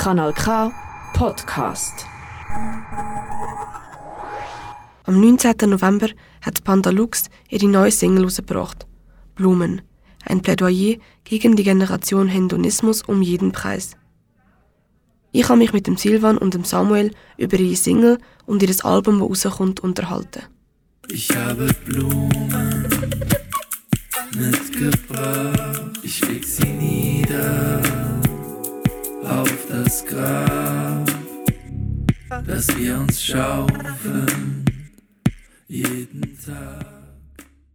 Kanal K Podcast. Am 19. November hat Panda Lux ihre neue Single herausgebracht. Blumen. Ein Plädoyer gegen die Generation Hedonismus um jeden Preis. Ich habe mich mit dem Silvan und dem Samuel über ihre Single und ihr Album, das rauskommt, unterhalten. Ich habe Blumen mitgebracht, ich leg sie nieder auf das Grab, dass wir uns schaufeln jeden Tag.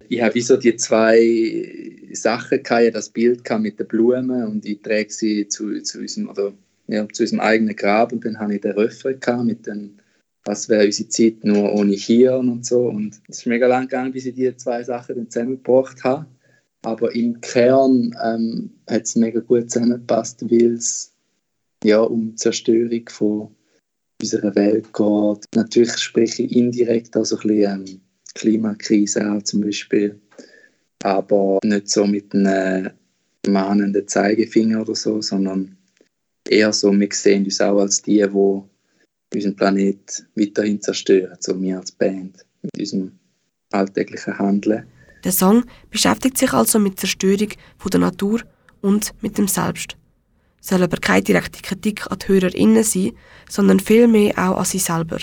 Ich habe so die zwei Sachen gehabt, das Bild mit den Blumen und ich trage sie zu, zu unserem oder ja, zu unserem eigenen Grab. Und dann habe ich den Refrain mit dem was wäre unsere Zeit nur ohne Hirn und so. Und es ist mega lang gegangen, bis ich diese zwei Sachen dann zusammengebracht habe aber im Kern ähm, hat es mega gut zusammengepasst, weil es ja, um die Zerstörung von unserer Welt geht. Natürlich spreche ich indirekt auch so ein bisschen ähm, Klimakrise an zum Beispiel, aber nicht so mit einem mahnenden Zeigefinger oder so, sondern eher so, wir sehen uns auch als die, die unseren Planet weiterhin zerstören, so wir als Band, mit unserem alltäglichen Handeln. Der Song beschäftigt sich also mit Zerstörung von der Natur und mit dem Selbst. Soll aber keine direkte Kritik an die HörerInnen sein, sondern vielmehr auch an sie selber.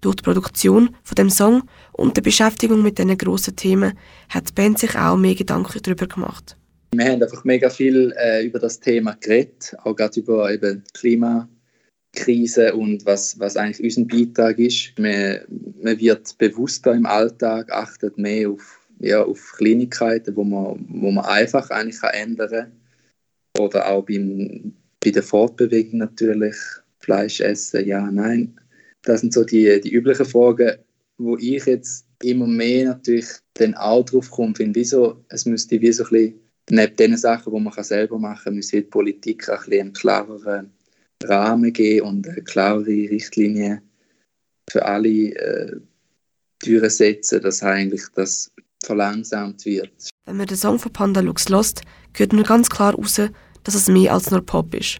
Durch die Produktion von dem Song und die Beschäftigung mit diesen grossen Themen hat die Band sich auch mehr Gedanken darüber gemacht. Wir haben einfach mega viel äh, über das Thema geredet, auch gerade über eben Klimakrise und was, was eigentlich unser Beitrag ist. Man, man wird bewusster im Alltag, achtet mehr auf, ja, auf Kleinigkeiten, wo man, wo man einfach eigentlich kann ändern kann. Oder auch beim, bei der Fortbewegung natürlich, Fleisch essen, ja, nein. Das sind so die, die üblichen Fragen, wo ich jetzt immer mehr natürlich dann auch drauf komme, finde, wieso, es müsste wie so ein bisschen neben den Sachen, die man selber machen kann, müsste die Politik auch ein einen klareren Rahmen geben und eine klarere Richtlinie für alle äh, Türen setzen, dass eigentlich das verlangsamt wird. Wenn man den Song von Panda Lux lost, hört man ganz klar raus, dass es mehr als nur Pop ist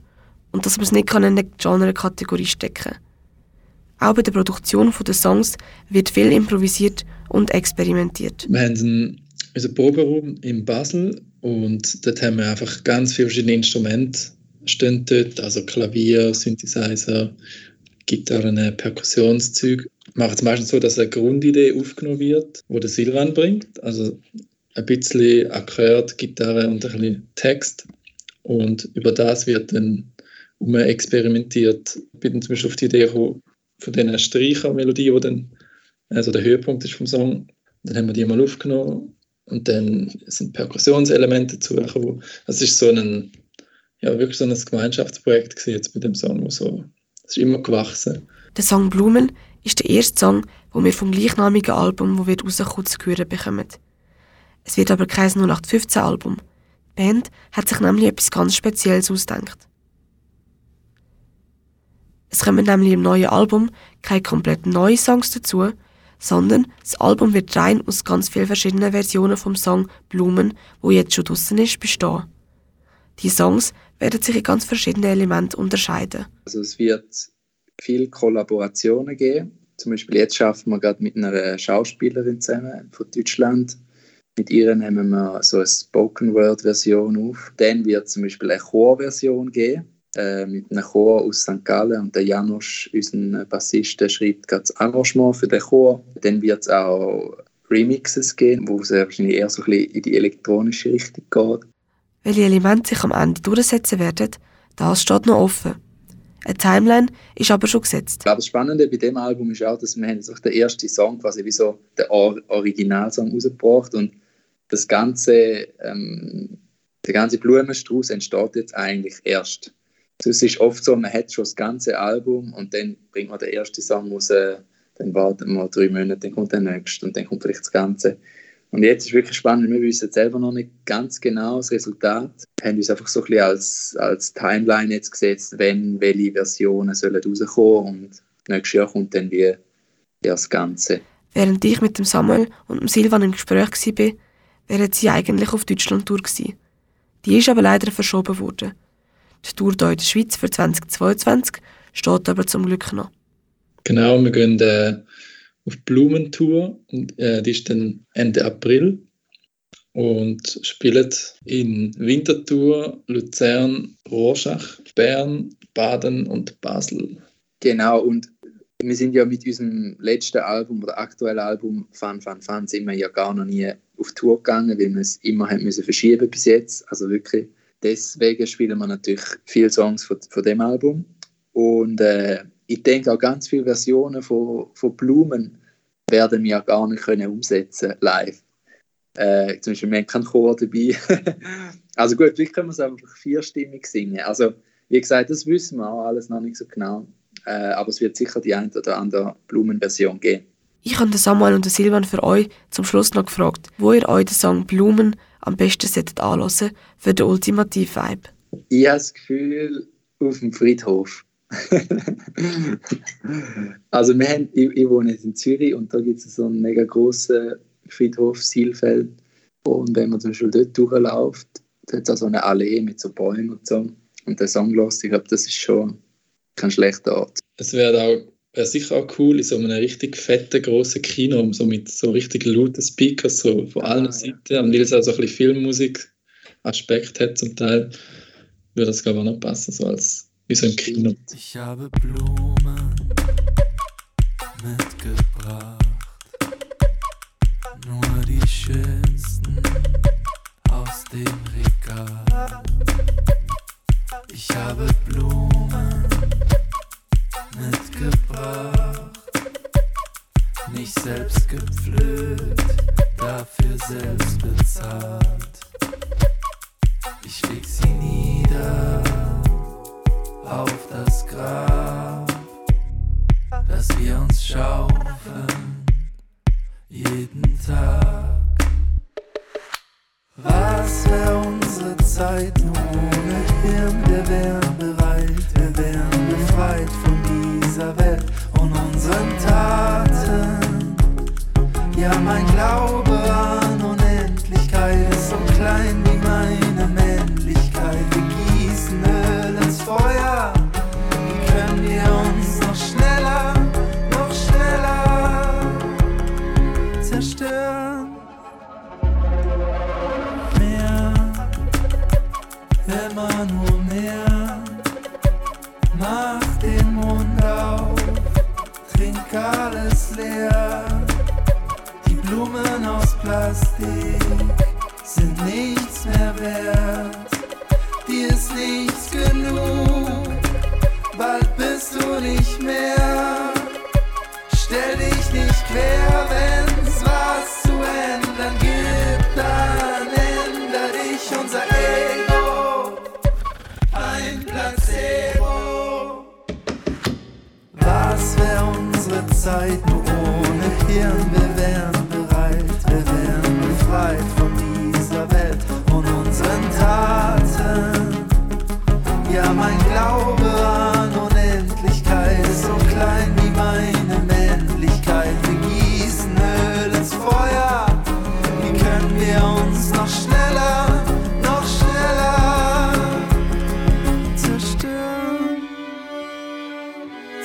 und dass man es nicht in eine Genre-Kategorie stecken kann. Auch bei der Produktion der Songs wird viel improvisiert und experimentiert. Wir haben unseren Proberaum in Basel und dort haben wir einfach ganz viele verschiedene Instrumente stehen dort, also Klavier, Synthesizer, Gitarren, Perkussionszüge. Wir machen es meistens so, dass eine Grundidee aufgenommen wird, wo der Silvan bringt, also ein bisschen Akkord, Gitarre und ein bisschen Text und über das wird dann um experimentiert. Ich bin zum Beispiel auf die Idee gekommen, von diesen Streichermelodien, die dann also der Höhepunkt ist vom Song. Dann haben wir die mal aufgenommen und dann sind Perkussionselemente dazu. Also es ist so ein, ja, wirklich so ein Gemeinschaftsprojekt jetzt bei dem Song. So, es ist immer gewachsen. Der Song Blumen ist der erste Song, den wir vom gleichnamigen Album, das wird rauskommen, zu hören bekommen. Es wird aber kein 0815-Album. Band hat sich nämlich etwas ganz Spezielles ausgedacht. Es kommen nämlich im neuen Album keine komplett neuen Songs dazu, sondern das Album wird rein aus ganz vielen verschiedenen Versionen vom Song Blumen, wo jetzt schon draussen ist, bestehen. Die Songs werden sich in ganz verschiedenen Elementen unterscheiden. Also es wird viele Kollaborationen geben. Zum Beispiel jetzt schaffen wir gerade mit einer Schauspielerin zusammen von Deutschland, mit ihr nehmen wir so eine Spoken-Word-Version auf. Dann wird es zum Beispiel eine Chorversion geben, äh, mit einem Chor aus St. Gallen. Und der Janusz, unser Bassist, schreibt gerade das Arrangement für den Chor. Dann wird es auch Remixes geben, wo es wahrscheinlich eher so ein bisschen in die elektronische Richtung geht. Welche Elemente sich am Ende durchsetzen werden, das steht noch offen. Eine Timeline ist aber schon gesetzt. Ich glaube, das Spannende bei dem Album ist auch, dass wir haben den ersten Song quasi wie so den Originalsong rausgebracht und das ganze, ähm, der ganze Blumenstrauß entsteht jetzt eigentlich erst. Es ist oft so, man hat schon das ganze Album und dann bringt man den ersten Song raus, dann wartet man drei Monate, dann kommt der nächste und dann kommt vielleicht das Ganze. Und jetzt ist wirklich spannend, wir wissen selber noch nicht ganz genau das Resultat. Wir haben uns einfach so ein bisschen als, als Timeline jetzt gesetzt, wenn welche Versionen sollen rauskommen und nächstes Jahr kommt dann wie das Ganze. Während ich mit dem Samuel und dem Silvan im Gespräch war, wären sie eigentlich auf Deutschland-Tour gewesen. Die ist aber leider verschoben worden. Die Tour hier in der Schweiz für 2022 steht aber zum Glück noch. Genau, wir gehen äh, auf Blumentour und äh, die ist dann Ende April und spielen in Winterthur, Luzern, Rorschach, Bern, Baden und Basel. Genau, und wir sind ja mit unserem letzten Album oder aktuellen Album Fun, Fun, Fun sind wir ja gar noch nie auf Tour gegangen, weil wir es immer haben müssen verschieben bis jetzt. Also wirklich, deswegen spielen wir natürlich viele Songs von, von dem Album. Und äh, ich denke auch ganz viele Versionen von, von Blumen werden wir gar nicht können umsetzen live. Äh, zum Beispiel, wir haben keinen Chor dabei. also gut, vielleicht können wir es einfach vierstimmig singen. Also, wie gesagt, das wissen wir auch alles noch nicht so genau. Äh, aber es wird sicher die eine oder andere Blumenversion geben. Ich habe Samuel und Silvan für euch zum Schluss noch gefragt, wo ihr euch den Song Blumen am besten solltet anhören für den ultimativen Vibe. Ich habe das Gefühl, auf dem Friedhof. also wir haben, ich, ich, wohne in Zürich und da gibt es so einen mega grossen Friedhof, Silfeld. Und wenn man zum Beispiel dort durchläuft, da hat es auch so eine Allee mit so Bäumen und so. Und der Song los, ich glaube, das ist schon kein schlechter Ort. Es wäre auch wäre sicher auch cool in so einem richtig fetten, grossen Kino, so mit so richtig lauten Speakers so von allen ah, Seiten. Ja. Und weil es auch so ein bisschen Filmmusik-Aspekt hat zum Teil, würde das glaube ich auch noch passen, so als wie so im Kino. Ich habe Blumen mitgebracht, nur die schönsten aus dem Regal. Ich habe Blumen nicht selbst gepflückt, dafür selbst bezahlt. Ich leg sie nieder auf trink alles leer. Die Blumen aus Plastik sind nichts mehr wert. Dir ist nichts genug, bald bist du nicht mehr.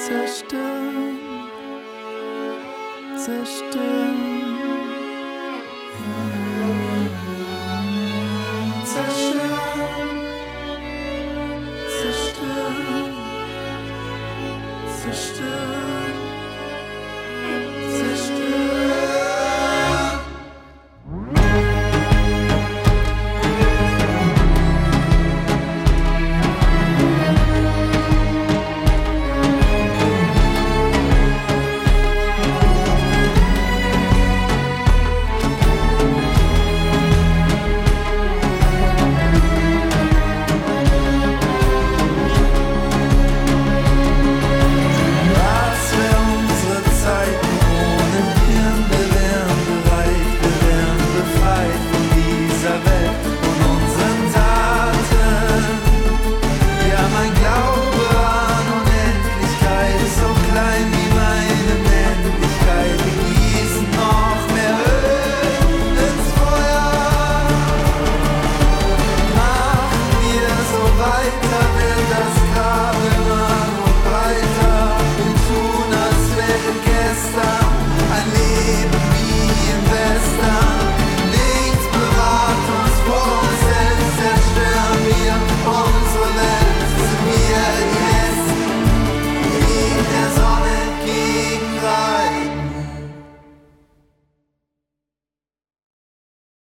zerstören, zerstören.